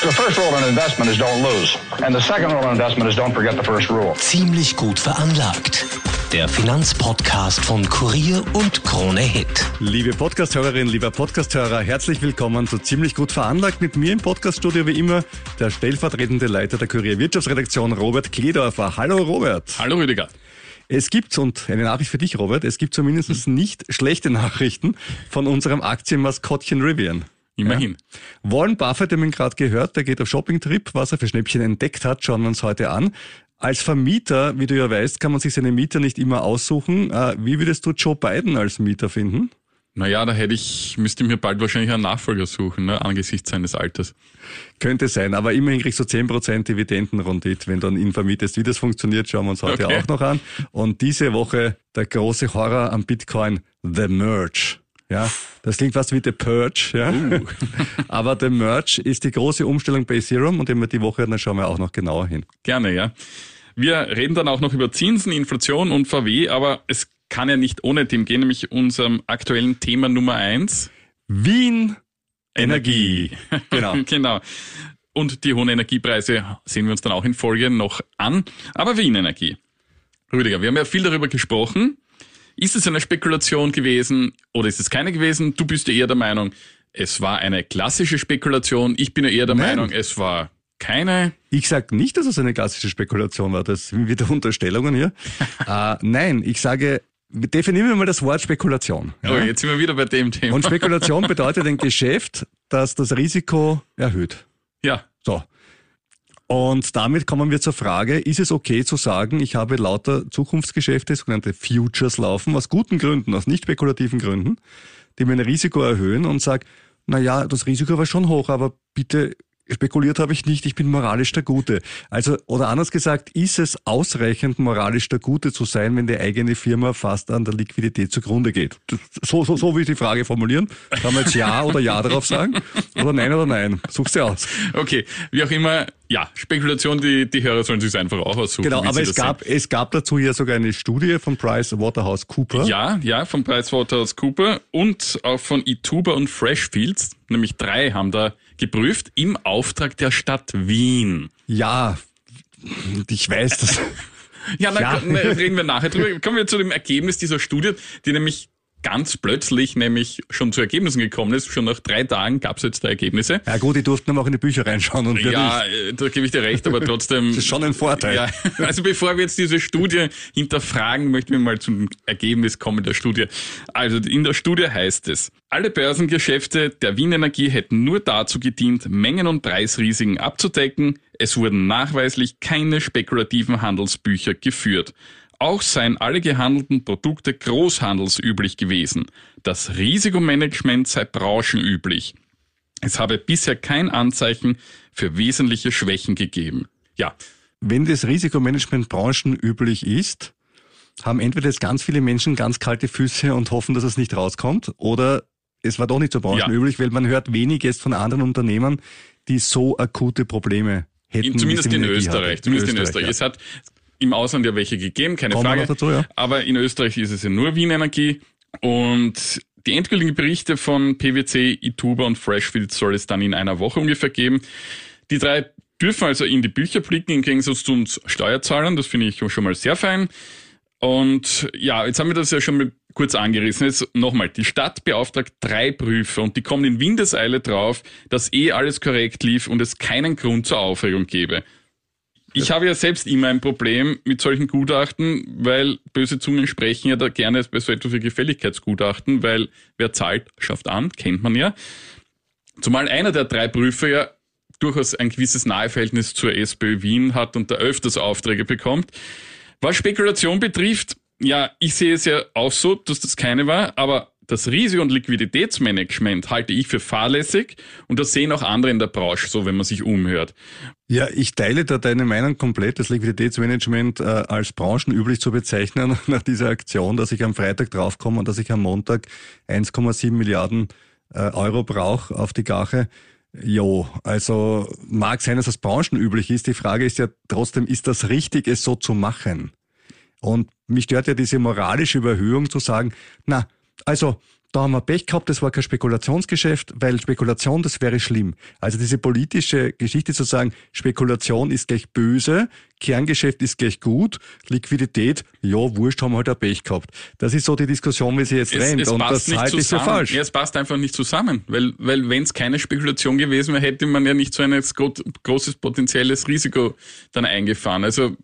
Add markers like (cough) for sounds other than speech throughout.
The first rule in investment is don't lose. And the second rule in investment is don't forget the first rule. Ziemlich gut veranlagt. Der Finanzpodcast von Kurier und Krone Hit. Liebe Podcasthörerin, lieber Podcasthörer, herzlich willkommen zu Ziemlich gut veranlagt. Mit mir im Podcaststudio wie immer der stellvertretende Leiter der Kurier Wirtschaftsredaktion Robert Kledorfer. Hallo Robert. Hallo Rüdiger. Es gibt, und eine Nachricht für dich, Robert, es gibt zumindest nicht schlechte Nachrichten von unserem Aktienmaskottchen Rivian. Immerhin. Ja. Warren Buffett, haben wir gerade gehört, der geht auf Shoppingtrip. Was er für Schnäppchen entdeckt hat, schauen wir uns heute an. Als Vermieter, wie du ja weißt, kann man sich seine Mieter nicht immer aussuchen. Äh, wie würdest du Joe Biden als Mieter finden? Naja, da hätte ich, müsste mir bald wahrscheinlich einen Nachfolger suchen, ne, angesichts seines Alters. Könnte sein, aber immerhin kriegst du 10% Dividendenrendite, wenn du ihn vermietest. Wie das funktioniert, schauen wir uns heute okay. auch noch an. Und diese Woche der große Horror am Bitcoin, The Merge. Ja, das klingt fast wie The Purge, ja. Uh. (laughs) Aber The Merge ist die große Umstellung bei Ethereum und immer die Woche, dann schauen wir auch noch genauer hin. Gerne, ja. Wir reden dann auch noch über Zinsen, Inflation und VW, aber es kann ja nicht ohne dem gehen, nämlich unserem aktuellen Thema Nummer eins. Wien Energie. Genau. (laughs) genau. Und die hohen Energiepreise sehen wir uns dann auch in Folge noch an. Aber Wien Energie. Rüdiger, wir haben ja viel darüber gesprochen. Ist es eine Spekulation gewesen oder ist es keine gewesen? Du bist ja eher der Meinung, es war eine klassische Spekulation. Ich bin ja eher der Nein. Meinung, es war keine. Ich sage nicht, dass es eine klassische Spekulation war. Das sind wieder (laughs) Unterstellungen hier. (laughs) äh, nein, ich sage, definieren wir mal das Wort Spekulation. Ja? Oh, jetzt sind wir wieder bei dem Thema. Und Spekulation bedeutet ein Geschäft, das das Risiko erhöht. Ja. So. Und damit kommen wir zur Frage, ist es okay zu sagen, ich habe lauter Zukunftsgeschäfte, sogenannte Futures laufen, aus guten Gründen, aus nicht spekulativen Gründen, die mein Risiko erhöhen und sage, na ja, das Risiko war schon hoch, aber bitte spekuliert habe ich nicht, ich bin moralisch der Gute. Also, oder anders gesagt, ist es ausreichend moralisch der Gute zu sein, wenn die eigene Firma fast an der Liquidität zugrunde geht? So, so, so will ich die Frage formulieren. Kann man jetzt Ja oder Ja darauf sagen? Oder Nein oder Nein? Such's dir aus. Okay, wie auch immer, ja, Spekulation, die, die Hörer sollen sich einfach auch aussuchen. Genau, aber es gab, es gab dazu ja sogar eine Studie von Price Waterhouse Cooper. Ja, ja, von Price Waterhouse Cooper und auch von Ituba und Freshfields. Nämlich drei haben da geprüft im Auftrag der Stadt Wien. Ja, ich weiß das. ja, dann ja. reden wir nachher drüber. Kommen wir zu dem Ergebnis dieser Studie, die nämlich ganz plötzlich nämlich schon zu Ergebnissen gekommen ist. Schon nach drei Tagen gab es jetzt da Ergebnisse. Ja gut, die durften aber auch in die Bücher reinschauen. Und ja, nicht. da gebe ich dir recht, aber trotzdem... (laughs) das ist schon ein Vorteil. Ja, also bevor wir jetzt diese Studie hinterfragen, möchten wir mal zum Ergebnis kommen der Studie. Also in der Studie heißt es, alle Börsengeschäfte der Wien Energie hätten nur dazu gedient, Mengen- und Preisrisiken abzudecken. Es wurden nachweislich keine spekulativen Handelsbücher geführt. Auch seien alle gehandelten Produkte großhandelsüblich gewesen. Das Risikomanagement sei branchenüblich. Es habe bisher kein Anzeichen für wesentliche Schwächen gegeben. Ja. Wenn das Risikomanagement branchenüblich ist, haben entweder jetzt ganz viele Menschen ganz kalte Füße und hoffen, dass es nicht rauskommt, oder es war doch nicht so branchenüblich, ja. weil man hört wenig jetzt von anderen Unternehmen, die so akute Probleme hätten. Zumindest in Österreich. Zumindest in Österreich. Ja. Es hat im Ausland ja welche gegeben, keine Kommen Frage. Dazu, ja. Aber in Österreich ist es ja nur Wien Energie. Und die endgültigen Berichte von PwC, Ituba und Freshfield soll es dann in einer Woche ungefähr geben. Die drei dürfen also in die Bücher blicken, im Gegensatz zu uns Steuerzahlern. Das finde ich schon mal sehr fein. Und ja, jetzt haben wir das ja schon mal kurz angerissen. Jetzt nochmal, die Stadt beauftragt drei Prüfer und die kommen in Windeseile drauf, dass eh alles korrekt lief und es keinen Grund zur Aufregung gäbe. Ich habe ja selbst immer ein Problem mit solchen Gutachten, weil böse Zungen sprechen ja da gerne bei so etwas wie Gefälligkeitsgutachten, weil wer zahlt, schafft an, kennt man ja. Zumal einer der drei Prüfer ja durchaus ein gewisses Naheverhältnis zur SPÖ Wien hat und da öfters Aufträge bekommt. Was Spekulation betrifft, ja, ich sehe es ja auch so, dass das keine war, aber Das Risiko- und Liquiditätsmanagement halte ich für fahrlässig und das sehen auch andere in der Branche so, wenn man sich umhört. Ja, ich teile da deine Meinung komplett, das Liquiditätsmanagement äh, als branchenüblich zu bezeichnen (laughs) nach dieser Aktion, dass ich am Freitag draufkomme und dass ich am Montag 1,7 Milliarden äh, Euro brauche auf die Gache. Jo, also mag sein, dass das branchenüblich ist. Die Frage ist ja trotzdem, ist das richtig, es so zu machen? Und mich stört ja diese moralische Überhöhung zu sagen, na, also da haben wir Pech gehabt, das war kein Spekulationsgeschäft, weil Spekulation, das wäre schlimm. Also diese politische Geschichte zu sagen, Spekulation ist gleich böse, Kerngeschäft ist gleich gut, Liquidität, ja, wurscht, haben wir halt ein Pech gehabt. Das ist so die Diskussion, wie sie jetzt rennt. Es und das halte ich für falsch. Ja, es passt einfach nicht zusammen, weil, weil wenn es keine Spekulation gewesen wäre, hätte man ja nicht so ein großes potenzielles Risiko dann eingefahren. Also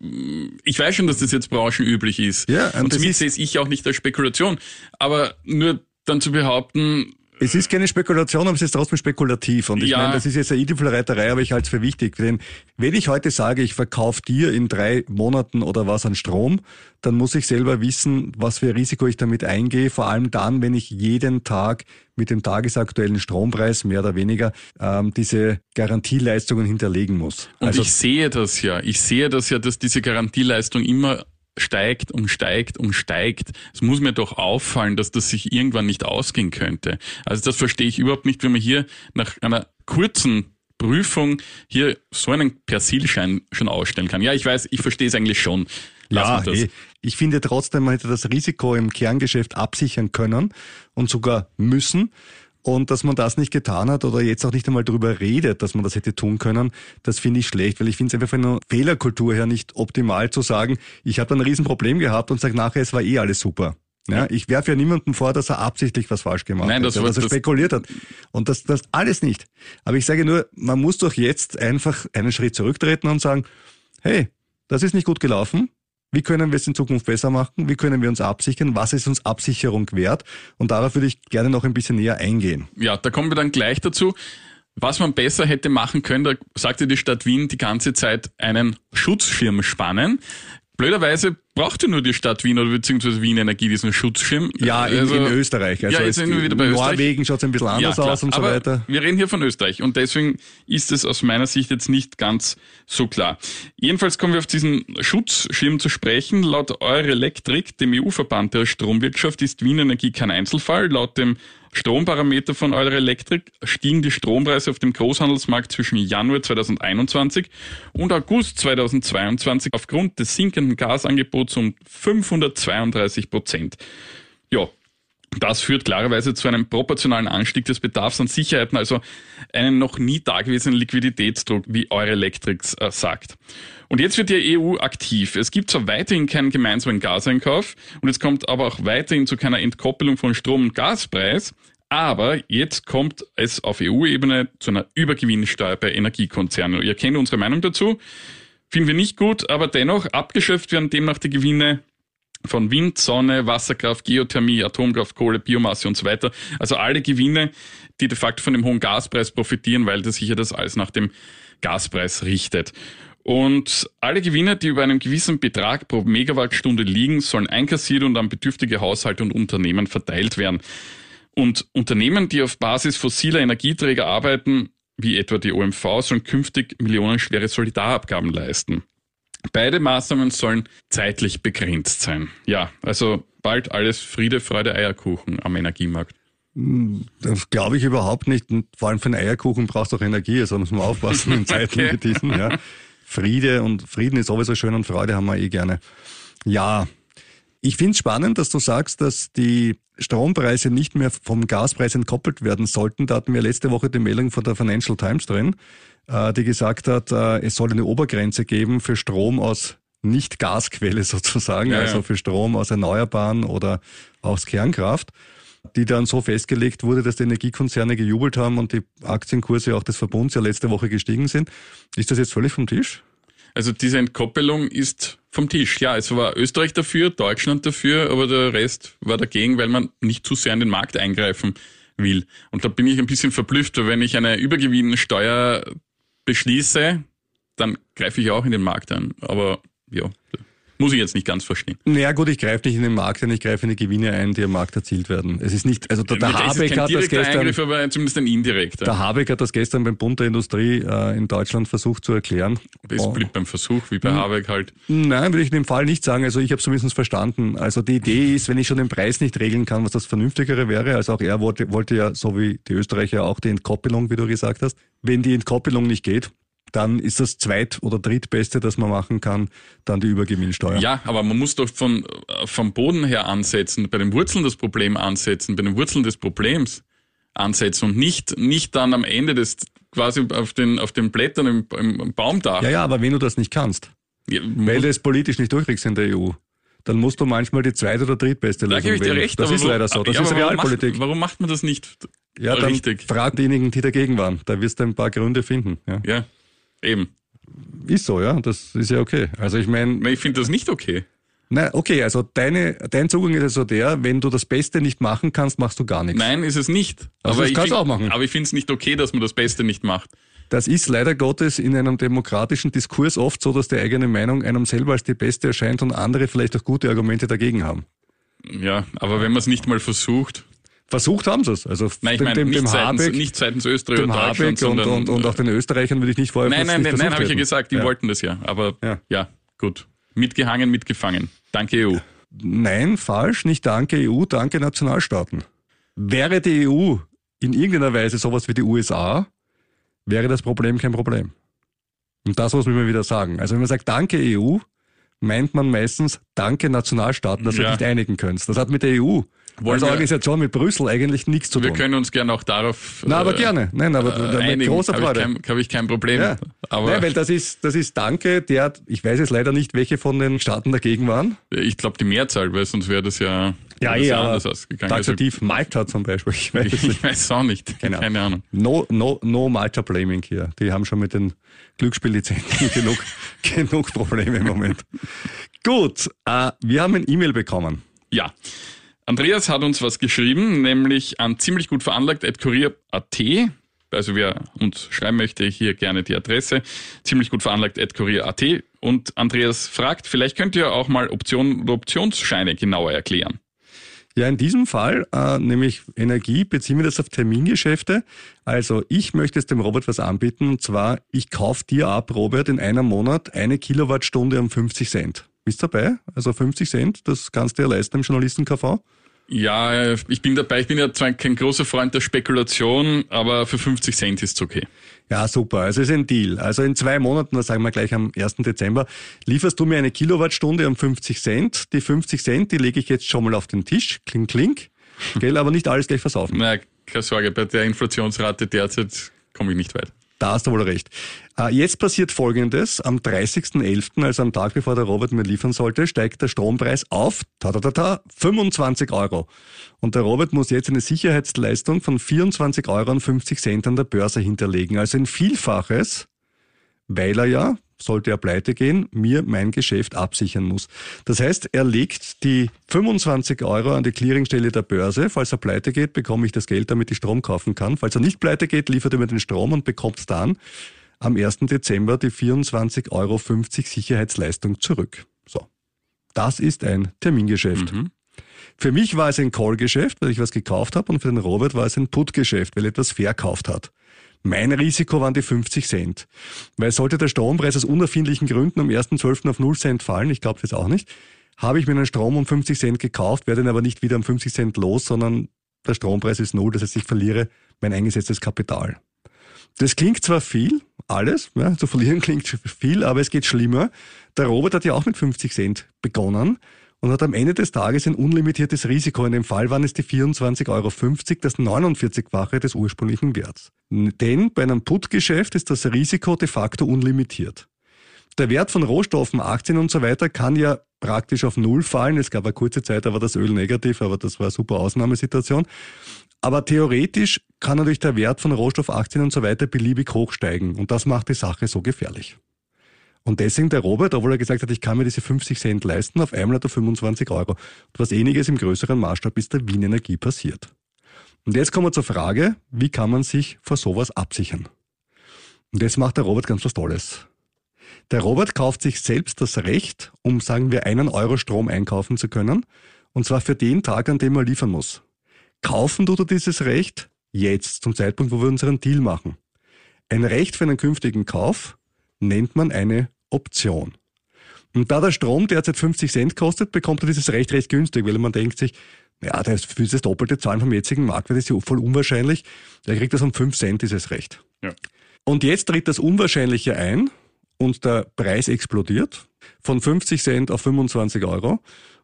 ich weiß schon, dass das jetzt branchenüblich ist. Ja, und, und somit sehe ich auch nicht als Spekulation. Aber nur dann zu behaupten, es ist keine Spekulation, aber es ist trotzdem spekulativ. Und ich ja. meine, das ist jetzt eine Idealreiterei, aber ich halte es für wichtig. Denn wenn ich heute sage, ich verkaufe dir in drei Monaten oder was an Strom, dann muss ich selber wissen, was für Risiko ich damit eingehe. Vor allem dann, wenn ich jeden Tag mit dem tagesaktuellen Strompreis mehr oder weniger ähm, diese Garantieleistungen hinterlegen muss. Und also, ich sehe das ja. Ich sehe das ja, dass diese Garantieleistung immer steigt und steigt und steigt. Es muss mir doch auffallen, dass das sich irgendwann nicht ausgehen könnte. Also das verstehe ich überhaupt nicht, wenn man hier nach einer kurzen Prüfung hier so einen Persilschein schon ausstellen kann. Ja, ich weiß, ich verstehe es eigentlich schon. Lass ja, hey, ich finde trotzdem, man hätte das Risiko im Kerngeschäft absichern können und sogar müssen. Und dass man das nicht getan hat oder jetzt auch nicht einmal darüber redet, dass man das hätte tun können, das finde ich schlecht, weil ich finde es einfach von einer Fehlerkultur her nicht optimal zu sagen, ich habe da ein Riesenproblem gehabt und sage nachher, es war eh alles super. Ja, ich werfe ja niemandem vor, dass er absichtlich was falsch gemacht Nein, das, hat, dass er spekuliert hat. Und das, das alles nicht. Aber ich sage nur, man muss doch jetzt einfach einen Schritt zurücktreten und sagen, hey, das ist nicht gut gelaufen. Wie können wir es in Zukunft besser machen? Wie können wir uns absichern? Was ist uns Absicherung wert? Und darauf würde ich gerne noch ein bisschen näher eingehen. Ja, da kommen wir dann gleich dazu. Was man besser hätte machen können, da sagte die Stadt Wien die ganze Zeit einen Schutzschirm spannen. Blöderweise brauchte nur die Stadt Wien oder beziehungsweise Wien Energie diesen Schutzschirm. Ja, in, also, in Österreich. Also ja, jetzt sind wir wieder bei Österreich. Norwegen schaut es ein bisschen anders ja, aus und so Aber weiter. Wir reden hier von Österreich und deswegen ist es aus meiner Sicht jetzt nicht ganz so klar. Jedenfalls kommen wir auf diesen Schutzschirm zu sprechen. Laut Eurelektrik, dem EU-Verband der Stromwirtschaft, ist Wien Energie kein Einzelfall. Laut dem Stromparameter von Eurelectric stiegen die Strompreise auf dem Großhandelsmarkt zwischen Januar 2021 und August 2022 aufgrund des sinkenden Gasangebots um 532 Prozent. Ja, das führt klarerweise zu einem proportionalen Anstieg des Bedarfs an Sicherheiten, also einen noch nie dagewesenen Liquiditätsdruck, wie Eurelectric äh, sagt. Und jetzt wird die EU aktiv. Es gibt zwar weiterhin keinen gemeinsamen Gaseinkauf und es kommt aber auch weiterhin zu keiner Entkoppelung von Strom- und Gaspreis. Aber jetzt kommt es auf EU-Ebene zu einer Übergewinnsteuer bei Energiekonzernen. Ihr kennt unsere Meinung dazu. Finden wir nicht gut, aber dennoch abgeschöpft werden demnach die Gewinne von Wind, Sonne, Wasserkraft, Geothermie, Atomkraft, Kohle, Biomasse und so weiter. Also alle Gewinne, die de facto von dem hohen Gaspreis profitieren, weil das sich ja das alles nach dem Gaspreis richtet. Und alle Gewinne, die über einem gewissen Betrag pro Megawattstunde liegen, sollen einkassiert und an bedürftige Haushalte und Unternehmen verteilt werden. Und Unternehmen, die auf Basis fossiler Energieträger arbeiten, wie etwa die OMV, sollen künftig millionenschwere Solidarabgaben leisten. Beide Maßnahmen sollen zeitlich begrenzt sein. Ja, also bald alles Friede, Freude, Eierkuchen am Energiemarkt. Das glaube ich überhaupt nicht. Und vor allem für einen Eierkuchen brauchst du auch Energie, also muss man aufpassen in (laughs) Zeiten okay. wie diesen. Ja. Friede und Frieden ist sowieso schön und Freude haben wir eh gerne. Ja, ich finde es spannend, dass du sagst, dass die Strompreise nicht mehr vom Gaspreis entkoppelt werden sollten. Da hatten wir letzte Woche die Meldung von der Financial Times drin, äh, die gesagt hat, äh, es soll eine Obergrenze geben für Strom aus Nicht-Gasquelle (laughs) sozusagen, ja, also für Strom aus Erneuerbaren oder aus Kernkraft die dann so festgelegt wurde, dass die Energiekonzerne gejubelt haben und die Aktienkurse auch des Verbunds ja letzte Woche gestiegen sind. Ist das jetzt völlig vom Tisch? Also diese Entkoppelung ist vom Tisch. Ja, es war Österreich dafür, Deutschland dafür, aber der Rest war dagegen, weil man nicht zu sehr in den Markt eingreifen will. Und da bin ich ein bisschen verblüfft, weil wenn ich eine Übergewinnsteuer beschließe, dann greife ich auch in den Markt ein. Aber ja. Muss ich jetzt nicht ganz verstehen. Naja gut, ich greife nicht in den Markt ein, ich greife in die Gewinne ein, die am Markt erzielt werden. Es ist nicht, also der, der Habeck hat das gestern... Eingriff, aber zumindest ein indirekter. Der Habeck hat das gestern beim Bund der Industrie äh, in Deutschland versucht zu erklären. Es oh. blieb beim Versuch, wie bei hm. Habeck halt. Nein, würde ich in dem Fall nicht sagen. Also ich habe zumindest verstanden. Also die Idee ist, wenn ich schon den Preis nicht regeln kann, was das Vernünftigere wäre, also auch er wollte, wollte ja, so wie die Österreicher, auch die Entkoppelung, wie du gesagt hast. Wenn die Entkoppelung nicht geht, dann ist das zweit- oder drittbeste, das man machen kann, dann die Übergewinnsteuer. Ja, aber man muss doch von, vom Boden her ansetzen, bei den Wurzeln das Problem ansetzen, bei den Wurzeln des Problems ansetzen und nicht, nicht dann am Ende des, quasi auf den, auf den Blättern im, im Baumdach. Ja, ja, aber wenn du das nicht kannst, ja, weil du es politisch nicht durchkriegst in der EU, dann musst du manchmal die zweite oder drittbeste Lösung da gebe ich dir Recht, Das ist leider so. Das ja, ist Realpolitik. Warum macht, warum macht man das nicht ja, dann richtig? Frag diejenigen, die dagegen waren. Da wirst du ein paar Gründe finden. Ja. ja. Eben. Ist so, ja. Das ist ja okay. Also ich meine. Ich finde das nicht okay. Na, okay, also deine, dein Zugang ist also der, wenn du das Beste nicht machen kannst, machst du gar nichts. Nein, ist es nicht. Also aber das kannst du auch machen. Aber ich finde es nicht okay, dass man das Beste nicht macht. Das ist leider Gottes in einem demokratischen Diskurs oft so, dass die eigene Meinung einem selber als die beste erscheint und andere vielleicht auch gute Argumente dagegen haben. Ja, aber wenn man es nicht mal versucht. Versucht haben sie es. Also nein, ich dem, meine, dem, nicht, dem seitens, Habeck, nicht seitens Österreich dem oder Habeck und, und, und, auch den Österreichern würde ich nicht vorher Nein, nein, nein, nein habe ich ja gesagt, die ja. wollten das ja. Aber ja. ja, gut. Mitgehangen, mitgefangen. Danke EU. Nein, falsch. Nicht danke EU, danke Nationalstaaten. Wäre die EU in irgendeiner Weise sowas wie die USA, wäre das Problem kein Problem. Und das muss man immer wieder sagen. Also wenn man sagt Danke EU, meint man meistens Danke Nationalstaaten, dass ja. ihr nicht einigen könnt. Das hat mit der EU wollen also Organisation mit Brüssel eigentlich nichts zu tun. Wir können uns gerne auch darauf. Na, aber äh, gerne. Nein, aber äh, mit großer Freude. Habe ich, hab ich, kein Problem. Ja. Aber Nein, weil das ist, das ist Danke, der, ich weiß jetzt leider nicht, welche von den Staaten dagegen waren. Ich glaube die Mehrzahl, weil sonst wäre das ja, ja, ja anders ausgegangen. Taxativ also, Malta zum Beispiel. Ich weiß, (laughs) ich, ich weiß auch nicht. Genau. Keine Ahnung. No, no, no Malta Blaming hier. Die haben schon mit den Glücksspiellizenzen (laughs) genug, genug Probleme im Moment. Gut, äh, wir haben ein E-Mail bekommen. Ja. Andreas hat uns was geschrieben, nämlich an ziemlich gut veranlagt kurier.at. Also wer uns schreiben möchte, hier gerne die Adresse. Ziemlich gut veranlagt kurier.at. Und Andreas fragt, vielleicht könnt ihr auch mal Optionen oder Optionsscheine genauer erklären. Ja, in diesem Fall, äh, nämlich Energie, beziehen wir das auf Termingeschäfte. Also ich möchte es dem Robert was anbieten und zwar, ich kaufe dir ab, Robert, in einem Monat eine Kilowattstunde um 50 Cent. Bist dabei? Also 50 Cent, das kannst du ja leisten im Journalisten-KV. Ja, ich bin dabei. Ich bin ja zwar kein großer Freund der Spekulation, aber für 50 Cent ist es okay. Ja, super. Also es ist ein Deal. Also in zwei Monaten, das sagen wir gleich am 1. Dezember, lieferst du mir eine Kilowattstunde um 50 Cent. Die 50 Cent, die lege ich jetzt schon mal auf den Tisch. Klink, klink. Gell, aber nicht alles gleich versaufen. Na, keine Sorge. Bei der Inflationsrate derzeit komme ich nicht weit. Da hast du wohl recht. Äh, jetzt passiert Folgendes. Am 30.11., also am Tag bevor der Robert mir liefern sollte, steigt der Strompreis auf ta ta ta ta, 25 Euro. Und der Robert muss jetzt eine Sicherheitsleistung von 24,50 Euro an der Börse hinterlegen. Also ein Vielfaches, weil er ja sollte er pleite gehen, mir mein Geschäft absichern muss. Das heißt, er legt die 25 Euro an die Clearingstelle der Börse. Falls er pleite geht, bekomme ich das Geld, damit ich Strom kaufen kann. Falls er nicht pleite geht, liefert er mir den Strom und bekommt dann am 1. Dezember die 24,50 Euro Sicherheitsleistung zurück. So. Das ist ein Termingeschäft. Mhm. Für mich war es ein Call-Geschäft, weil ich was gekauft habe und für den Robert war es ein Put-Geschäft, weil er etwas verkauft hat. Mein Risiko waren die 50 Cent. Weil sollte der Strompreis aus unerfindlichen Gründen am 1.12. auf 0 Cent fallen, ich glaube jetzt auch nicht, habe ich mir einen Strom um 50 Cent gekauft, werde ihn aber nicht wieder um 50 Cent los, sondern der Strompreis ist null, das heißt, ich verliere mein eingesetztes Kapital. Das klingt zwar viel, alles, ja, zu verlieren (laughs) klingt viel, aber es geht schlimmer. Der Robert hat ja auch mit 50 Cent begonnen und hat am Ende des Tages ein unlimitiertes Risiko. In dem Fall waren es die 24,50 Euro, das 49-fache des ursprünglichen Werts. Denn bei einem Put-Geschäft ist das Risiko de facto unlimitiert. Der Wert von Rohstoffen, Aktien und so weiter kann ja praktisch auf Null fallen. Es gab eine kurze Zeit, da war das Öl negativ, aber das war eine super Ausnahmesituation. Aber theoretisch kann natürlich der Wert von Rohstoffaktien und so weiter beliebig hochsteigen. Und das macht die Sache so gefährlich. Und deswegen der Robert, obwohl er gesagt hat, ich kann mir diese 50 Cent leisten, auf einmal hat er 25 Euro. Und was ähnliches im größeren Maßstab ist der Wien Energie passiert. Und jetzt kommen wir zur Frage, wie kann man sich vor sowas absichern? Und jetzt macht der Robert ganz was Tolles. Der Robert kauft sich selbst das Recht, um, sagen wir, einen Euro Strom einkaufen zu können. Und zwar für den Tag, an dem er liefern muss. Kaufen tut er dieses Recht jetzt, zum Zeitpunkt, wo wir unseren Deal machen. Ein Recht für einen künftigen Kauf nennt man eine Option. Und da der Strom derzeit 50 Cent kostet, bekommt er dieses Recht recht günstig, weil man denkt sich, ja, das für das doppelte Zahlen vom jetzigen Marktwert ist ja voll unwahrscheinlich. Er kriegt das um 5 Cent, dieses Recht. Ja. Und jetzt tritt das Unwahrscheinliche ein und der Preis explodiert von 50 Cent auf 25 Euro.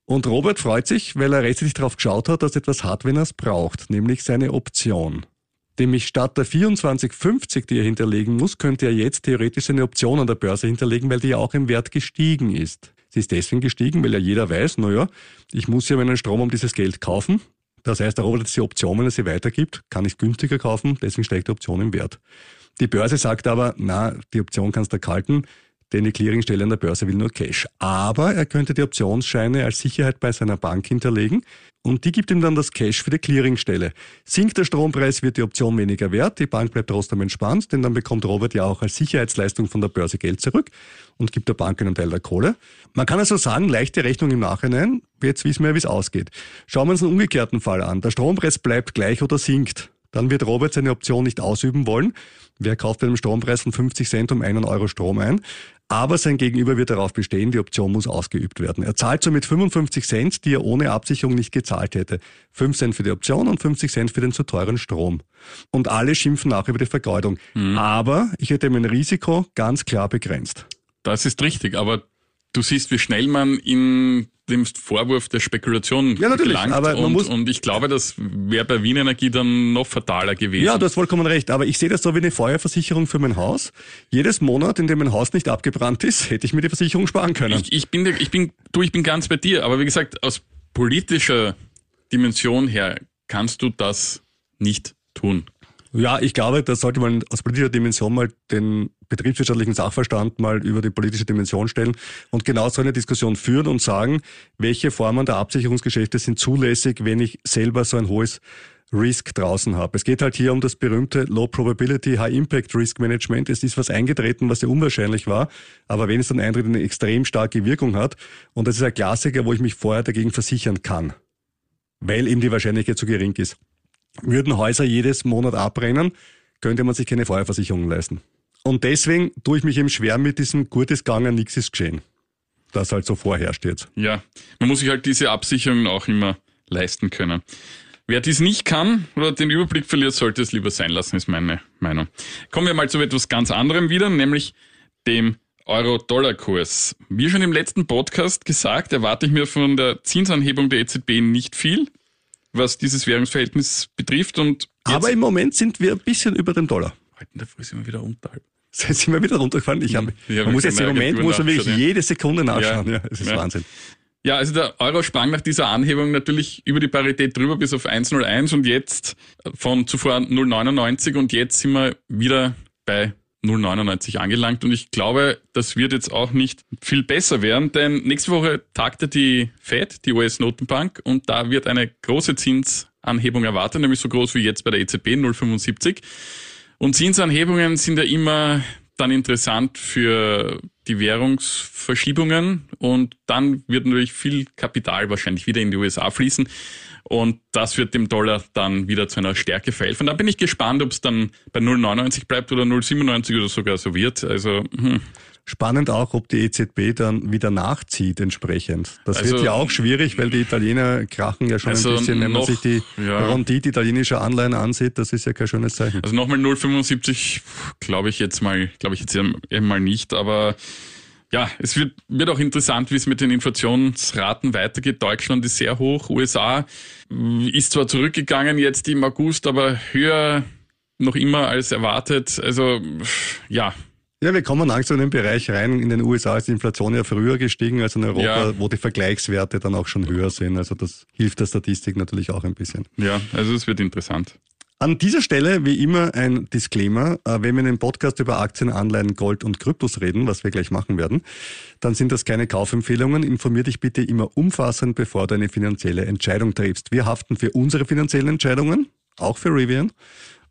Und Robert freut sich, weil er rechtzeitig darauf geschaut hat, dass er etwas hat, wenn er es braucht, nämlich seine Option. Nämlich statt der 24,50, die er hinterlegen muss, könnte er jetzt theoretisch eine Option an der Börse hinterlegen, weil die ja auch im Wert gestiegen ist. Sie ist deswegen gestiegen, weil ja jeder weiß, naja, ich muss ja meinen Strom um dieses Geld kaufen. Das heißt, Robert hat diese Option, wenn er sie weitergibt, kann ich günstiger kaufen, deswegen steigt die Option im Wert. Die Börse sagt aber, na, die Option kannst du kalten, denn die Clearingstelle an der Börse will nur Cash. Aber er könnte die Optionsscheine als Sicherheit bei seiner Bank hinterlegen und die gibt ihm dann das Cash für die Clearingstelle. Sinkt der Strompreis, wird die Option weniger wert, die Bank bleibt trotzdem entspannt, denn dann bekommt Robert ja auch als Sicherheitsleistung von der Börse Geld zurück und gibt der Bank einen Teil der Kohle. Man kann also sagen, leichte Rechnung im Nachhinein, jetzt wissen wir, wie es ausgeht. Schauen wir uns einen umgekehrten Fall an. Der Strompreis bleibt gleich oder sinkt dann wird Robert seine Option nicht ausüben wollen. Wer kauft bei einem Strompreis von 50 Cent um einen Euro Strom ein? Aber sein Gegenüber wird darauf bestehen, die Option muss ausgeübt werden. Er zahlt somit 55 Cent, die er ohne Absicherung nicht gezahlt hätte. 5 Cent für die Option und 50 Cent für den zu teuren Strom. Und alle schimpfen nach über die Vergeudung. Mhm. Aber ich hätte mein Risiko ganz klar begrenzt. Das ist richtig, aber du siehst, wie schnell man in dem Vorwurf der Spekulation ja, natürlich, gelangt. Aber man und, muss und ich glaube, das wäre bei Wien Energie dann noch fataler gewesen. Ja, du hast vollkommen recht. Aber ich sehe das so wie eine Feuerversicherung für mein Haus. Jedes Monat, in dem mein Haus nicht abgebrannt ist, hätte ich mir die Versicherung sparen können. Ich, ich bin, ich bin, du, ich bin ganz bei dir. Aber wie gesagt, aus politischer Dimension her kannst du das nicht tun. Ja, ich glaube, da sollte man aus politischer Dimension mal den betriebswirtschaftlichen Sachverstand mal über die politische Dimension stellen und genau so eine Diskussion führen und sagen, welche Formen der Absicherungsgeschäfte sind zulässig, wenn ich selber so ein hohes Risk draußen habe. Es geht halt hier um das berühmte Low Probability High Impact Risk Management. Es ist was eingetreten, was ja unwahrscheinlich war, aber wenn es dann eintritt, eine extrem starke Wirkung hat. Und das ist ein Klassiker, wo ich mich vorher dagegen versichern kann, weil eben die Wahrscheinlichkeit zu gering ist. Würden Häuser jedes Monat abbrennen, könnte man sich keine Feuerversicherung leisten. Und deswegen tue ich mich eben schwer mit diesem Gutes gegangen, nichts ist geschehen. Das halt so vorherrscht jetzt. Ja, man muss sich halt diese Absicherungen auch immer leisten können. Wer dies nicht kann oder den Überblick verliert, sollte es lieber sein lassen, ist meine Meinung. Kommen wir mal zu etwas ganz anderem wieder, nämlich dem Euro-Dollar-Kurs. Wie schon im letzten Podcast gesagt, erwarte ich mir von der Zinsanhebung der EZB nicht viel, was dieses Währungsverhältnis betrifft. Und Aber im Moment sind wir ein bisschen über dem Dollar. Heute in der Früh sind wir wieder unterhalb. (laughs) Sind wir wieder runtergefahren? Ich habe, ja, man muss jetzt im Moment, muss man wirklich jede Sekunde nachschauen. Ja, es ist ja. Wahnsinn. Ja, also der Euro sprang nach dieser Anhebung natürlich über die Parität drüber bis auf 1,01 und jetzt von zuvor 0,99 und jetzt sind wir wieder bei 0,99 angelangt. Und ich glaube, das wird jetzt auch nicht viel besser werden, denn nächste Woche tagte die Fed, die US-Notenbank und da wird eine große Zinsanhebung erwartet, nämlich so groß wie jetzt bei der EZB 0,75. Und Zinsanhebungen sind ja immer dann interessant für die Währungsverschiebungen. Und dann wird natürlich viel Kapital wahrscheinlich wieder in die USA fließen und das wird dem Dollar dann wieder zu einer Stärke verhelfen. Da bin ich gespannt, ob es dann bei 0,99 bleibt oder 0,97 oder sogar so wird. Also hm. Spannend auch, ob die EZB dann wieder nachzieht entsprechend. Das also, wird ja auch schwierig, weil die Italiener krachen ja schon also ein bisschen, wenn noch, man sich die ja. Rendite italienischer Anleihen ansieht, das ist ja kein schönes Zeichen. Also nochmal 0,75 glaube ich jetzt mal, glaube ich jetzt mal nicht, aber ja, es wird, wird auch interessant, wie es mit den Inflationsraten weitergeht. Deutschland ist sehr hoch, USA ist zwar zurückgegangen jetzt im August, aber höher noch immer als erwartet. Also ja, ja, wir kommen langsam in den Bereich rein. In den USA ist die Inflation ja früher gestiegen als in Europa, ja. wo die Vergleichswerte dann auch schon höher sind. Also das hilft der Statistik natürlich auch ein bisschen. Ja, also es wird interessant. An dieser Stelle wie immer ein Disclaimer. Äh, wenn wir in einem Podcast über Aktien, Anleihen, Gold und Kryptos reden, was wir gleich machen werden, dann sind das keine Kaufempfehlungen. Informier dich bitte immer umfassend, bevor du eine finanzielle Entscheidung triffst. Wir haften für unsere finanziellen Entscheidungen, auch für Rivian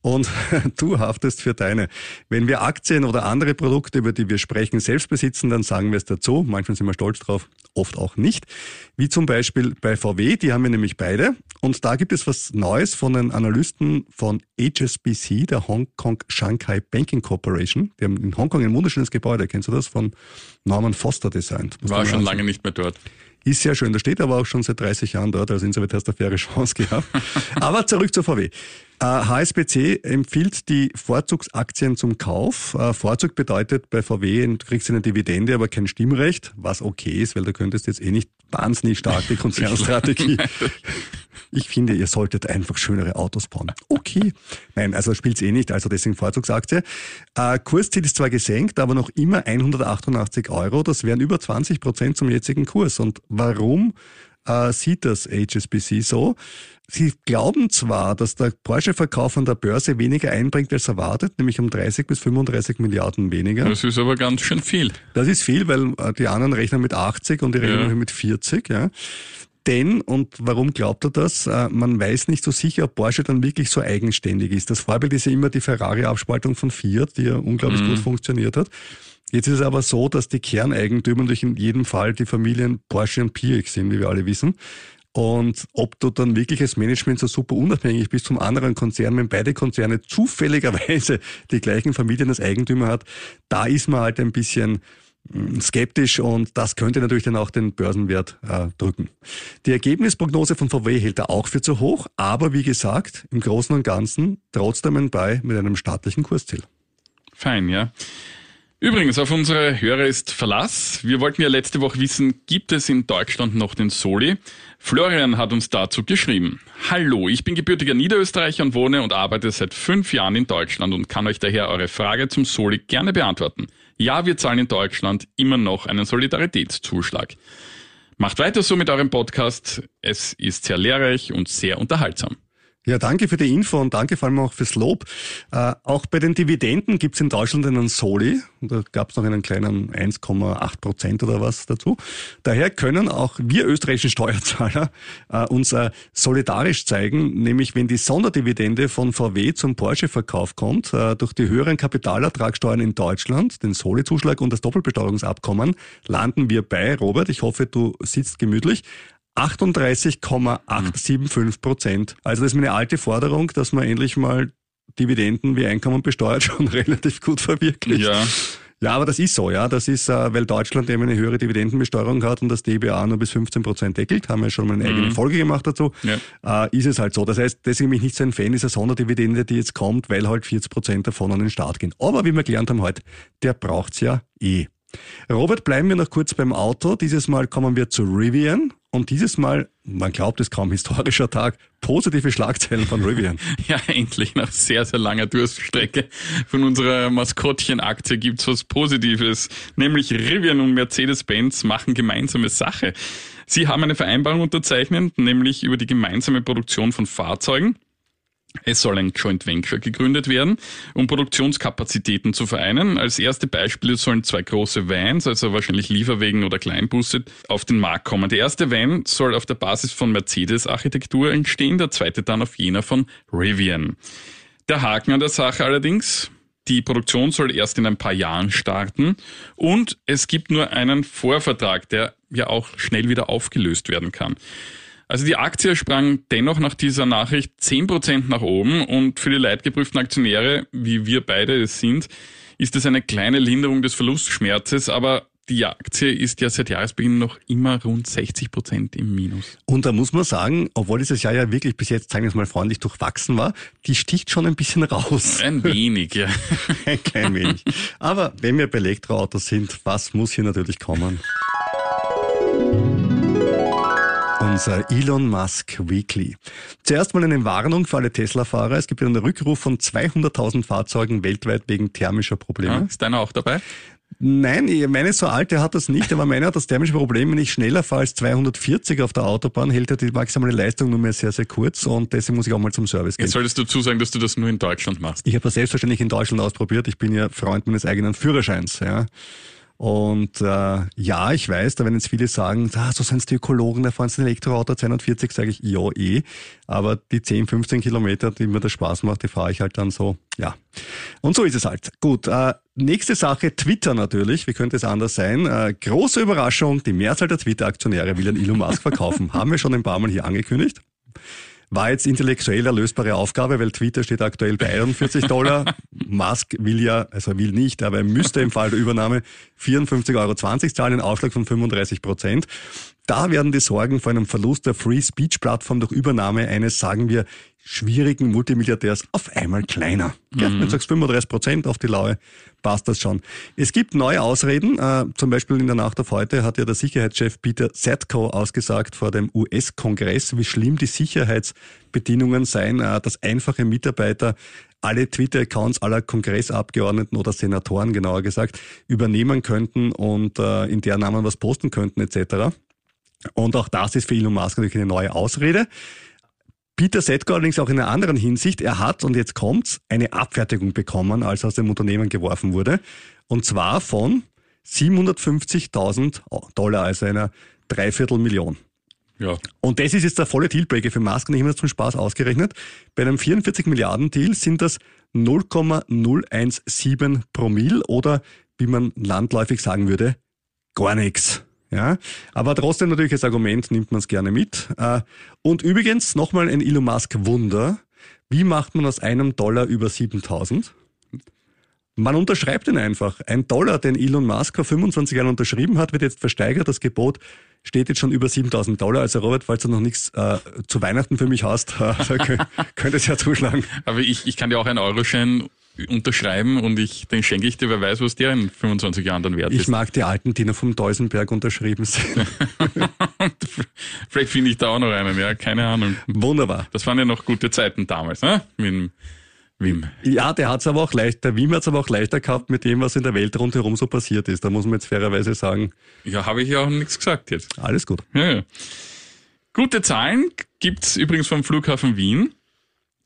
und (laughs) du haftest für deine. Wenn wir Aktien oder andere Produkte, über die wir sprechen, selbst besitzen, dann sagen wir es dazu. Manchmal sind wir stolz drauf, oft auch nicht. Wie zum Beispiel bei VW, die haben wir nämlich beide. Und da gibt es was Neues von den Analysten von HSBC, der Hong Kong Shanghai Banking Corporation. Die haben in Hongkong ein wunderschönes Gebäude, kennst du das? Von Norman Foster designt. War schon lange nicht mehr dort. Ist sehr schön. Da steht aber auch schon seit 30 Jahren dort, also insoweit hast du eine faire Chance gehabt. (laughs) aber zurück zur VW. HSBC empfiehlt die Vorzugsaktien zum Kauf. Vorzug bedeutet bei VW, du kriegst eine Dividende, aber kein Stimmrecht, was okay ist, weil du könntest jetzt eh nicht wahnsinnig stark die (laughs) Konzernstrategie. (laughs) Ich finde, ihr solltet einfach schönere Autos bauen. Okay. Nein, also spielt's eh nicht, also deswegen Vorzugsaktie. Äh, Kursziel ist zwar gesenkt, aber noch immer 188 Euro. Das wären über 20 Prozent zum jetzigen Kurs. Und warum äh, sieht das HSBC so? Sie glauben zwar, dass der Porsche-Verkauf an der Börse weniger einbringt als erwartet, nämlich um 30 bis 35 Milliarden weniger. Das ist aber ganz schön viel. Das ist viel, weil äh, die anderen rechnen mit 80 und die rechnen ja. mit 40. Ja. Denn, und warum glaubt er das? Äh, man weiß nicht so sicher, ob Porsche dann wirklich so eigenständig ist. Das Vorbild ist ja immer die Ferrari-Abspaltung von Fiat, die ja unglaublich mhm. gut funktioniert hat. Jetzt ist es aber so, dass die Kerneigentümer durch in jedem Fall die Familien Porsche und PX sind, wie wir alle wissen. Und ob du dann wirklich als Management so super unabhängig bist vom anderen Konzern, wenn beide Konzerne zufälligerweise die gleichen Familien als Eigentümer hat, da ist man halt ein bisschen hm, skeptisch und das könnte natürlich dann auch den Börsenwert äh, drücken. Die Ergebnisprognose von VW hält er auch für zu hoch, aber wie gesagt, im Großen und Ganzen trotzdem ein Bei mit einem staatlichen Kursziel. Fein, ja. Übrigens, auf unsere Hörer ist Verlass. Wir wollten ja letzte Woche wissen, gibt es in Deutschland noch den Soli? Florian hat uns dazu geschrieben. Hallo, ich bin gebürtiger Niederösterreicher und wohne und arbeite seit fünf Jahren in Deutschland und kann euch daher eure Frage zum Soli gerne beantworten. Ja, wir zahlen in Deutschland immer noch einen Solidaritätszuschlag. Macht weiter so mit eurem Podcast. Es ist sehr lehrreich und sehr unterhaltsam. Ja, danke für die Info und danke vor allem auch fürs Lob. Äh, auch bei den Dividenden gibt es in Deutschland einen Soli. Da gab es noch einen kleinen 1,8 Prozent oder was dazu. Daher können auch wir österreichischen Steuerzahler äh, uns äh, solidarisch zeigen, nämlich wenn die Sonderdividende von VW zum Porsche-Verkauf kommt, äh, durch die höheren Kapitalertragssteuern in Deutschland, den Soli-Zuschlag und das Doppelbesteuerungsabkommen, landen wir bei, Robert, ich hoffe, du sitzt gemütlich, 38,875 Prozent. Also das ist meine alte Forderung, dass man endlich mal Dividenden wie Einkommen besteuert (laughs) schon relativ gut verwirklicht. Ja. Ja, aber das ist so, ja. Das ist, äh, weil Deutschland eben eine höhere Dividendenbesteuerung hat und das DBA nur bis 15 Prozent deckelt, haben wir schon mal eine eigene mhm. Folge gemacht dazu, ja. äh, ist es halt so. Das heißt, deswegen bin ich nicht so ein Fan dieser Sonderdividende, die jetzt kommt, weil halt 40 Prozent davon an den Staat gehen. Aber wie wir gelernt haben heute, der braucht's ja eh. Robert, bleiben wir noch kurz beim Auto. Dieses Mal kommen wir zu Rivian. Und dieses Mal, man glaubt es kaum, historischer Tag, positive Schlagzeilen von Rivian. (laughs) ja, endlich nach sehr, sehr langer Durststrecke von unserer Maskottchenaktie gibt's was Positives. Nämlich Rivian und Mercedes-Benz machen gemeinsame Sache. Sie haben eine Vereinbarung unterzeichnet, nämlich über die gemeinsame Produktion von Fahrzeugen. Es soll ein Joint Venture gegründet werden, um Produktionskapazitäten zu vereinen. Als erste Beispiele sollen zwei große Vans, also wahrscheinlich Lieferwegen oder Kleinbusse, auf den Markt kommen. Der erste Van soll auf der Basis von Mercedes-Architektur entstehen, der zweite dann auf jener von Rivian. Der Haken an der Sache allerdings, die Produktion soll erst in ein paar Jahren starten und es gibt nur einen Vorvertrag, der ja auch schnell wieder aufgelöst werden kann. Also die Aktie sprang dennoch nach dieser Nachricht 10% nach oben und für die leidgeprüften Aktionäre, wie wir beide es sind, ist es eine kleine Linderung des Verlustschmerzes, aber die Aktie ist ja seit Jahresbeginn noch immer rund 60 Prozent im Minus. Und da muss man sagen, obwohl dieses Jahr ja wirklich bis jetzt, sagen wir es mal freundlich, durchwachsen war, die sticht schon ein bisschen raus. Ein wenig, ja. (laughs) ein klein wenig. Aber wenn wir bei Elektroautos sind, was muss hier natürlich kommen? Unser Elon Musk Weekly. Zuerst mal eine Warnung für alle Tesla-Fahrer. Es gibt einen Rückruf von 200.000 Fahrzeugen weltweit wegen thermischer Probleme. Ja, ist deiner auch dabei? Nein, meine so alte hat das nicht, aber meiner hat das thermische Problem. Wenn ich schneller fahre als 240 auf der Autobahn, hält er die maximale Leistung nur mehr sehr, sehr kurz und deswegen muss ich auch mal zum Service gehen. Jetzt solltest du dazu sagen, dass du das nur in Deutschland machst. Ich habe das selbstverständlich in Deutschland ausprobiert. Ich bin ja Freund meines eigenen Führerscheins. Ja. Und äh, ja, ich weiß, da werden jetzt viele sagen, ah, so sind die Ökologen, da fahren sie ein Elektroauto 240, sage ich, ja eh. Aber die 10, 15 Kilometer, die mir das Spaß macht, die fahre ich halt dann so, ja. Und so ist es halt. Gut, äh, nächste Sache, Twitter natürlich, wie könnte es anders sein? Äh, große Überraschung, die Mehrzahl der Twitter-Aktionäre will an Elon Musk verkaufen. (laughs) Haben wir schon ein paar Mal hier angekündigt. War jetzt intellektuell erlösbare Aufgabe, weil Twitter steht aktuell bei 41 Dollar. (laughs) Musk will ja, also er will nicht, aber er müsste im Fall der Übernahme 54,20 Euro zahlen, einen Aufschlag von 35 Prozent. Da werden die Sorgen vor einem Verlust der Free Speech Plattform durch Übernahme eines, sagen wir, schwierigen Multimilliardärs auf einmal kleiner. Mhm. Ja, wenn du sagst 35 Prozent auf die Laue, passt das schon. Es gibt neue Ausreden. Äh, zum Beispiel in der Nacht auf heute hat ja der Sicherheitschef Peter Zetko ausgesagt vor dem US-Kongress, wie schlimm die Sicherheitsbedingungen seien, äh, dass einfache Mitarbeiter alle Twitter-Accounts aller Kongressabgeordneten oder Senatoren, genauer gesagt, übernehmen könnten und äh, in der Namen was posten könnten etc. Und auch das ist für Elon Musk natürlich eine neue Ausrede. Peter Setko allerdings auch in einer anderen Hinsicht. Er hat, und jetzt kommt's, eine Abfertigung bekommen, als er aus dem Unternehmen geworfen wurde. Und zwar von 750.000 Dollar, also einer Dreiviertelmillion. Ja. Und das ist jetzt der volle Dealbreaker für Musk und ich habe das zum Spaß ausgerechnet. Bei einem 44 Milliarden Deal sind das 0,017 Promille oder wie man landläufig sagen würde, gar nichts. Ja, aber trotzdem natürlich als Argument nimmt man es gerne mit. Äh, und übrigens nochmal ein Elon Musk Wunder. Wie macht man aus einem Dollar über 7000? Man unterschreibt ihn einfach. Ein Dollar, den Elon Musk vor 25 Jahren unterschrieben hat, wird jetzt versteigert. Das Gebot steht jetzt schon über 7000 Dollar. Also Robert, falls du noch nichts äh, zu Weihnachten für mich hast, (laughs) äh, könntest ja zuschlagen. Aber ich, ich kann dir auch einen Euroschein unterschreiben und ich, den schenke ich dir, wer weiß, was der in 25 Jahren dann wert ist. Ich mag die alten, die noch vom Deusenberg unterschrieben sind. (laughs) Vielleicht finde ich da auch noch einen, ja, keine Ahnung. Wunderbar. Das waren ja noch gute Zeiten damals, ne? Mit Wim. Ja, der hat's aber auch leicht, der Wim hat's aber auch leichter gehabt mit dem, was in der Welt rundherum so passiert ist. Da muss man jetzt fairerweise sagen. Ja, habe ich ja auch nichts gesagt jetzt. Alles gut. Ja, ja. Gute Zahlen gibt's übrigens vom Flughafen Wien.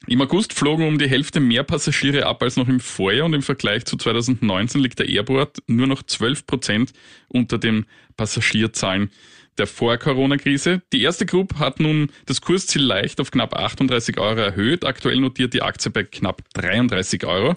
Im August flogen um die Hälfte mehr Passagiere ab als noch im Vorjahr und im Vergleich zu 2019 liegt der Airport nur noch 12 Prozent unter den Passagierzahlen der Vor-Corona-Krise. Die erste Gruppe hat nun das Kursziel leicht auf knapp 38 Euro erhöht. Aktuell notiert die Aktie bei knapp 33 Euro.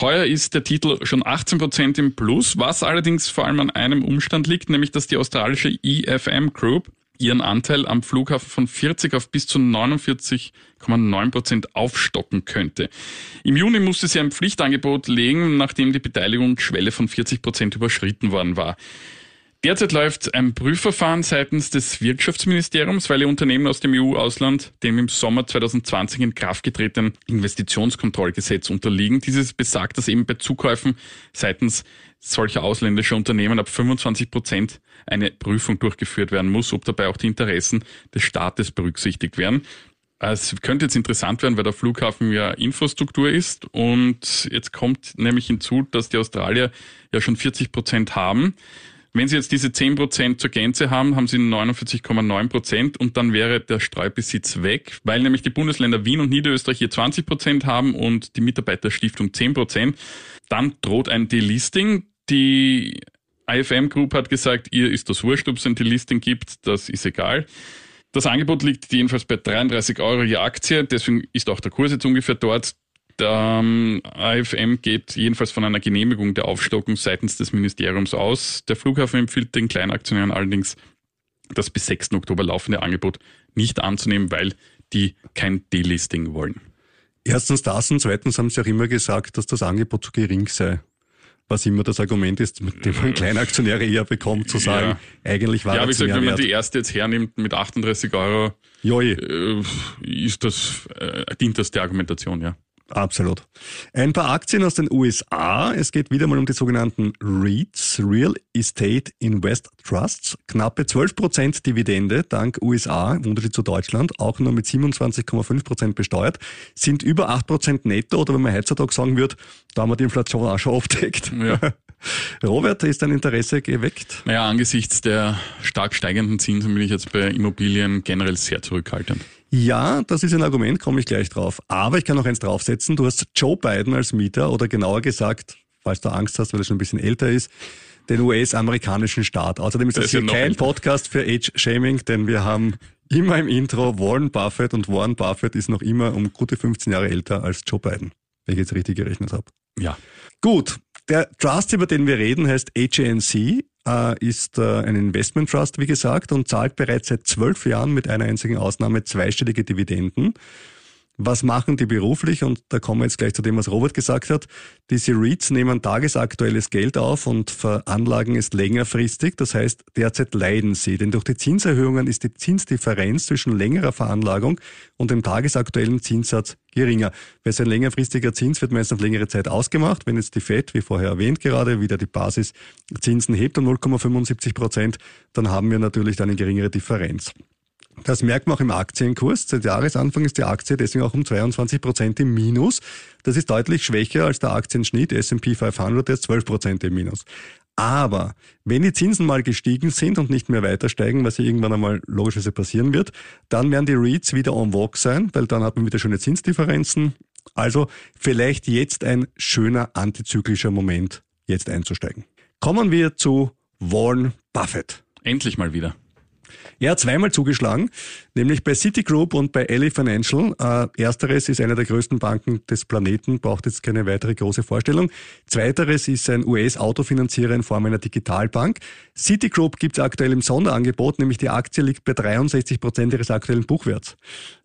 Heuer ist der Titel schon 18 Prozent im Plus, was allerdings vor allem an einem Umstand liegt, nämlich dass die australische EFM Group ihren Anteil am Flughafen von 40 auf bis zu 49,9 Prozent aufstocken könnte. Im Juni musste sie ein Pflichtangebot legen, nachdem die Beteiligungsschwelle von 40 Prozent überschritten worden war. Derzeit läuft ein Prüfverfahren seitens des Wirtschaftsministeriums, weil ihr Unternehmen aus dem EU-Ausland dem im Sommer 2020 in Kraft getretenen Investitionskontrollgesetz unterliegen. Dieses besagt, dass eben bei Zukäufen seitens solcher ausländischer Unternehmen ab 25 Prozent eine Prüfung durchgeführt werden muss, ob dabei auch die Interessen des Staates berücksichtigt werden. Es könnte jetzt interessant werden, weil der Flughafen ja Infrastruktur ist und jetzt kommt nämlich hinzu, dass die Australier ja schon 40 Prozent haben. Wenn Sie jetzt diese 10 Prozent zur Gänze haben, haben Sie 49,9 Prozent und dann wäre der Streubesitz weg, weil nämlich die Bundesländer Wien und Niederösterreich hier 20 Prozent haben und die Mitarbeiterstiftung 10 Prozent. Dann droht ein Delisting. Die IFM Group hat gesagt, ihr ist das wurscht, ob es ein Delisting gibt, das ist egal. Das Angebot liegt jedenfalls bei 33 Euro je Aktie, deswegen ist auch der Kurs jetzt ungefähr dort. Der ähm, AFM geht jedenfalls von einer Genehmigung der Aufstockung seitens des Ministeriums aus. Der Flughafen empfiehlt den Kleinaktionären allerdings, das bis 6. Oktober laufende Angebot nicht anzunehmen, weil die kein Delisting wollen. Erstens das und zweitens haben sie auch immer gesagt, dass das Angebot zu gering sei. Was immer das Argument ist, mit dem man Kleinaktionäre eher bekommt, zu sagen, ja. eigentlich war ja, das Ja, wie gesagt, wenn man die erste jetzt hernimmt mit 38 Euro, Joi. Äh, ist das, äh, dient das der Argumentation, ja. Absolut. Ein paar Aktien aus den USA. Es geht wieder mal um die sogenannten REITs, Real Estate Invest Trusts. Knappe 12% Dividende dank USA, im Unterschied zu Deutschland, auch nur mit 27,5% besteuert, sind über 8% netto oder wenn man heutzutage sagen wird, da haben wir die Inflation auch schon aufdeckt. Ja. (laughs) Robert, ist dein Interesse geweckt? Naja, angesichts der stark steigenden Zinsen bin ich jetzt bei Immobilien generell sehr zurückhaltend. Ja, das ist ein Argument, komme ich gleich drauf. Aber ich kann noch eins draufsetzen. Du hast Joe Biden als Mieter oder genauer gesagt, falls du Angst hast, weil er schon ein bisschen älter ist, den US-amerikanischen Staat. Außerdem ist das, das hier ja kein Podcast für Age-Shaming, denn wir haben immer im Intro Warren Buffett und Warren Buffett ist noch immer um gute 15 Jahre älter als Joe Biden, wenn ich jetzt richtig gerechnet habe. Ja. Gut, der Trust, über den wir reden, heißt AGNC, äh, ist äh, ein Investment Trust, wie gesagt, und zahlt bereits seit zwölf Jahren mit einer einzigen Ausnahme zweistellige Dividenden. Was machen die beruflich? Und da kommen wir jetzt gleich zu dem, was Robert gesagt hat. Diese REITs nehmen tagesaktuelles Geld auf und veranlagen es längerfristig. Das heißt, derzeit leiden sie. Denn durch die Zinserhöhungen ist die Zinsdifferenz zwischen längerer Veranlagung und dem tagesaktuellen Zinssatz geringer. Weil ein längerfristiger Zins wird meist auf längere Zeit ausgemacht. Wenn jetzt die FED, wie vorher erwähnt gerade, wieder die Basiszinsen hebt um 0,75 Prozent, dann haben wir natürlich dann eine geringere Differenz. Das merkt man auch im Aktienkurs. Seit Jahresanfang ist die Aktie deswegen auch um 22 Prozent im Minus. Das ist deutlich schwächer als der Aktienschnitt S&P 500, der ist 12 Prozent im Minus. Aber wenn die Zinsen mal gestiegen sind und nicht mehr weiter steigen, was ja irgendwann einmal logischerweise passieren wird, dann werden die REITs wieder en vogue sein, weil dann hat man wieder schöne Zinsdifferenzen. Also vielleicht jetzt ein schöner antizyklischer Moment, jetzt einzusteigen. Kommen wir zu Warren Buffett. Endlich mal wieder. Er hat zweimal zugeschlagen, nämlich bei Citigroup und bei Ally Financial. Äh, ersteres ist eine der größten Banken des Planeten, braucht jetzt keine weitere große Vorstellung. Zweiteres ist ein US-Autofinanzierer in Form einer Digitalbank. Citigroup gibt es aktuell im Sonderangebot, nämlich die Aktie liegt bei 63 Prozent ihres aktuellen Buchwerts.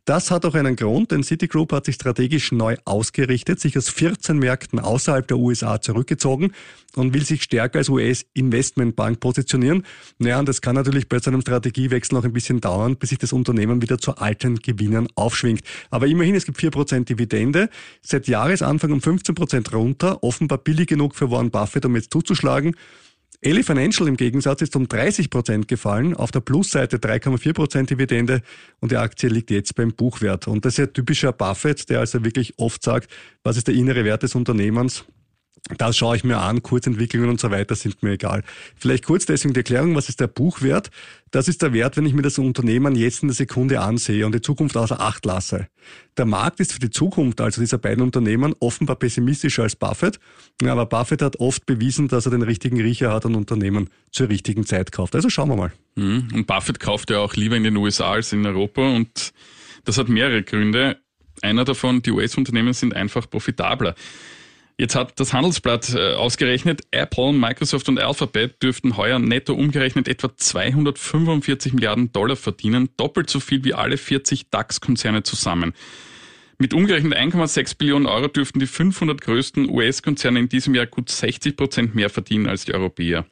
Das hat auch einen Grund, denn Citigroup hat sich strategisch neu ausgerichtet, sich aus 14 Märkten außerhalb der USA zurückgezogen und will sich stärker als US-Investmentbank positionieren. Naja, und das kann natürlich bei so einem Strategiewechsel noch ein bisschen dauern, bis sich das Unternehmen wieder zu alten Gewinnern aufschwingt. Aber immerhin, es gibt 4% Dividende, seit Jahresanfang um 15% runter, offenbar billig genug für Warren Buffett, um jetzt zuzuschlagen. Ellie Financial im Gegensatz ist um 30 Prozent gefallen, auf der Plusseite 3,4 Prozent Dividende und die Aktie liegt jetzt beim Buchwert. Und das ist ja typischer Buffett, der also wirklich oft sagt, was ist der innere Wert des Unternehmens? Das schaue ich mir an, Kurzentwicklungen und so weiter sind mir egal. Vielleicht kurz deswegen die Erklärung, was ist der Buchwert? Das ist der Wert, wenn ich mir das Unternehmen jetzt in der Sekunde ansehe und die Zukunft außer Acht lasse. Der Markt ist für die Zukunft, also dieser beiden Unternehmen, offenbar pessimistischer als Buffett. Aber Buffett hat oft bewiesen, dass er den richtigen Riecher hat und Unternehmen zur richtigen Zeit kauft. Also schauen wir mal. Mhm. Und Buffett kauft ja auch lieber in den USA als in Europa und das hat mehrere Gründe. Einer davon, die US-Unternehmen sind einfach profitabler. Jetzt hat das Handelsblatt äh, ausgerechnet, Apple, Microsoft und Alphabet dürften heuer netto umgerechnet etwa 245 Milliarden Dollar verdienen, doppelt so viel wie alle 40 DAX-Konzerne zusammen. Mit umgerechnet 1,6 Billionen Euro dürften die 500 größten US-Konzerne in diesem Jahr gut 60 Prozent mehr verdienen als die Europäer.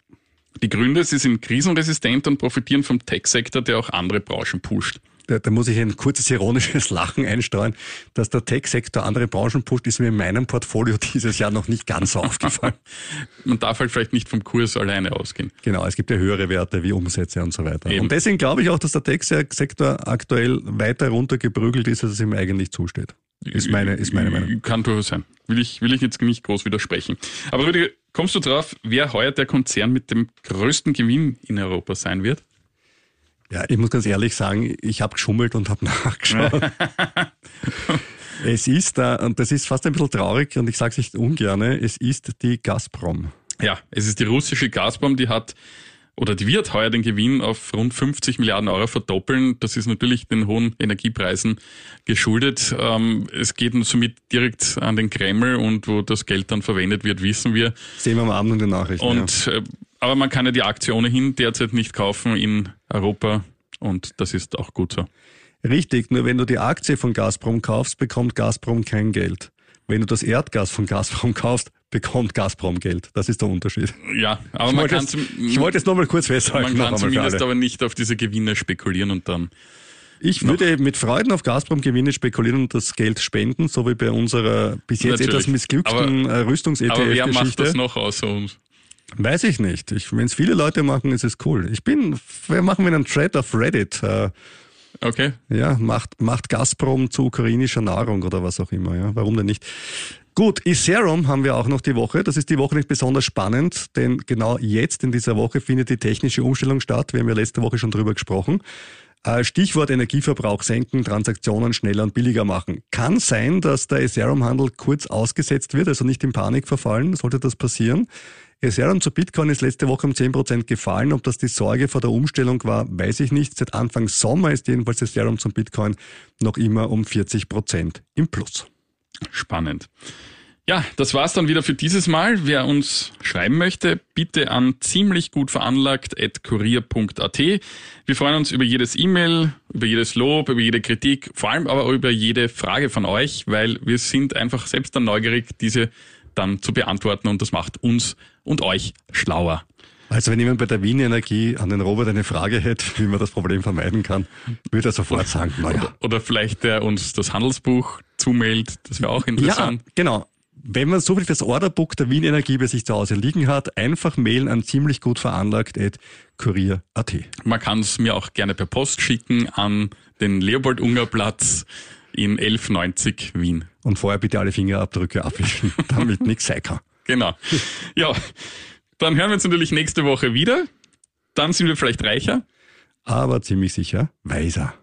Die Gründe, sie sind krisenresistent und profitieren vom Tech-Sektor, der auch andere Branchen pusht da, da muss ich ein kurzes ironisches (laughs) Lachen einstreuen, dass der Tech-Sektor andere Branchen pusht, ist mir in meinem Portfolio (laughs) dieses Jahr noch nicht ganz so aufgefallen. (laughs) Man darf halt vielleicht nicht vom Kurs alleine ausgehen. Genau, es gibt ja höhere Werte wie Umsätze und so weiter. Eben. Und deswegen glaube ich auch, dass der Tech-Sektor aktuell weiter runtergeprügelt ist, als es ihm eigentlich zusteht. Ist meine, ist meine Meinung. Kann durchaus sein. Will ich, will ich jetzt nicht groß widersprechen. Aber Rüdiger, kommst du drauf, wer heuer der Konzern mit dem größten Gewinn in Europa sein wird? Ja, ich muss ganz ehrlich sagen, ich habe geschummelt und habe (laughs) nachgeschaut. (laughs) es ist, äh, und das ist fast ein bisschen traurig und ich sage es nicht ungern, es ist die Gazprom. Ja, es ist die russische Gazprom, die hat oder die wird heuer den Gewinn auf rund 50 Milliarden Euro verdoppeln. Das ist natürlich den hohen Energiepreisen geschuldet. Ähm, es geht somit direkt an den Kreml und wo das Geld dann verwendet wird, wissen wir. Sehen wir am Abend in den Nachrichten. Und ja. Aber man kann ja die Aktie ohnehin derzeit nicht kaufen in Europa und das ist auch gut so. Richtig, nur wenn du die Aktie von Gazprom kaufst, bekommt Gazprom kein Geld. Wenn du das Erdgas von Gazprom (laughs) kaufst, bekommt Gazprom Geld. Das ist der Unterschied. Ja, aber ich man kann es, Ich wollte es nochmal kurz festhalten. Man kann zumindest aber nicht auf diese Gewinne spekulieren und dann. Ich würde mit Freuden auf Gazprom-Gewinne spekulieren und das Geld spenden, so wie bei unserer bis jetzt Natürlich. etwas missglückten äh, Rüstungs-ETF-Geschichte. Aber wer macht das noch außer uns? Weiß ich nicht. Wenn es viele Leute machen, ist es cool. Ich bin, wir machen einen Thread auf Reddit. Äh, okay. Ja, macht, macht Gazprom zu ukrainischer Nahrung oder was auch immer. Ja, warum denn nicht? Gut, Ethereum haben wir auch noch die Woche. Das ist die Woche nicht besonders spannend, denn genau jetzt in dieser Woche findet die technische Umstellung statt. Wir haben ja letzte Woche schon drüber gesprochen. Äh, Stichwort Energieverbrauch senken, Transaktionen schneller und billiger machen. Kann sein, dass der Ethereum-Handel kurz ausgesetzt wird, also nicht in Panik verfallen, sollte das passieren. Ethereum zu Bitcoin ist letzte Woche um 10% gefallen. Ob das die Sorge vor der Umstellung war, weiß ich nicht. Seit Anfang Sommer ist jedenfalls Ethereum zum Bitcoin noch immer um 40% im Plus. Spannend. Ja, das war's dann wieder für dieses Mal. Wer uns schreiben möchte, bitte an ziemlich gut veranlagt at kurier.at. Wir freuen uns über jedes E-Mail, über jedes Lob, über jede Kritik, vor allem aber über jede Frage von euch, weil wir sind einfach selbst dann neugierig, diese dann zu beantworten und das macht uns und euch schlauer. Also wenn jemand bei der Wien Energie an den Robert eine Frage hätte, (laughs) wie man das Problem vermeiden kann, würde er sofort sagen, naja. Oder, oder vielleicht der uns das Handelsbuch zumailt, das wäre auch interessant. Ja, genau. Wenn man so viel fürs Orderbook der Wien Energie bei sich zu Hause liegen hat, einfach mailen an ziemlich gut veranlagt at kurier.at. Man kann es mir auch gerne per Post schicken an den Leopold-Unger-Platz in 1190 Wien. Und vorher bitte alle Fingerabdrücke abwischen, (laughs) damit nichts sein kann. Genau. Ja, dann hören wir uns natürlich nächste Woche wieder. Dann sind wir vielleicht reicher. Aber ziemlich sicher weiser.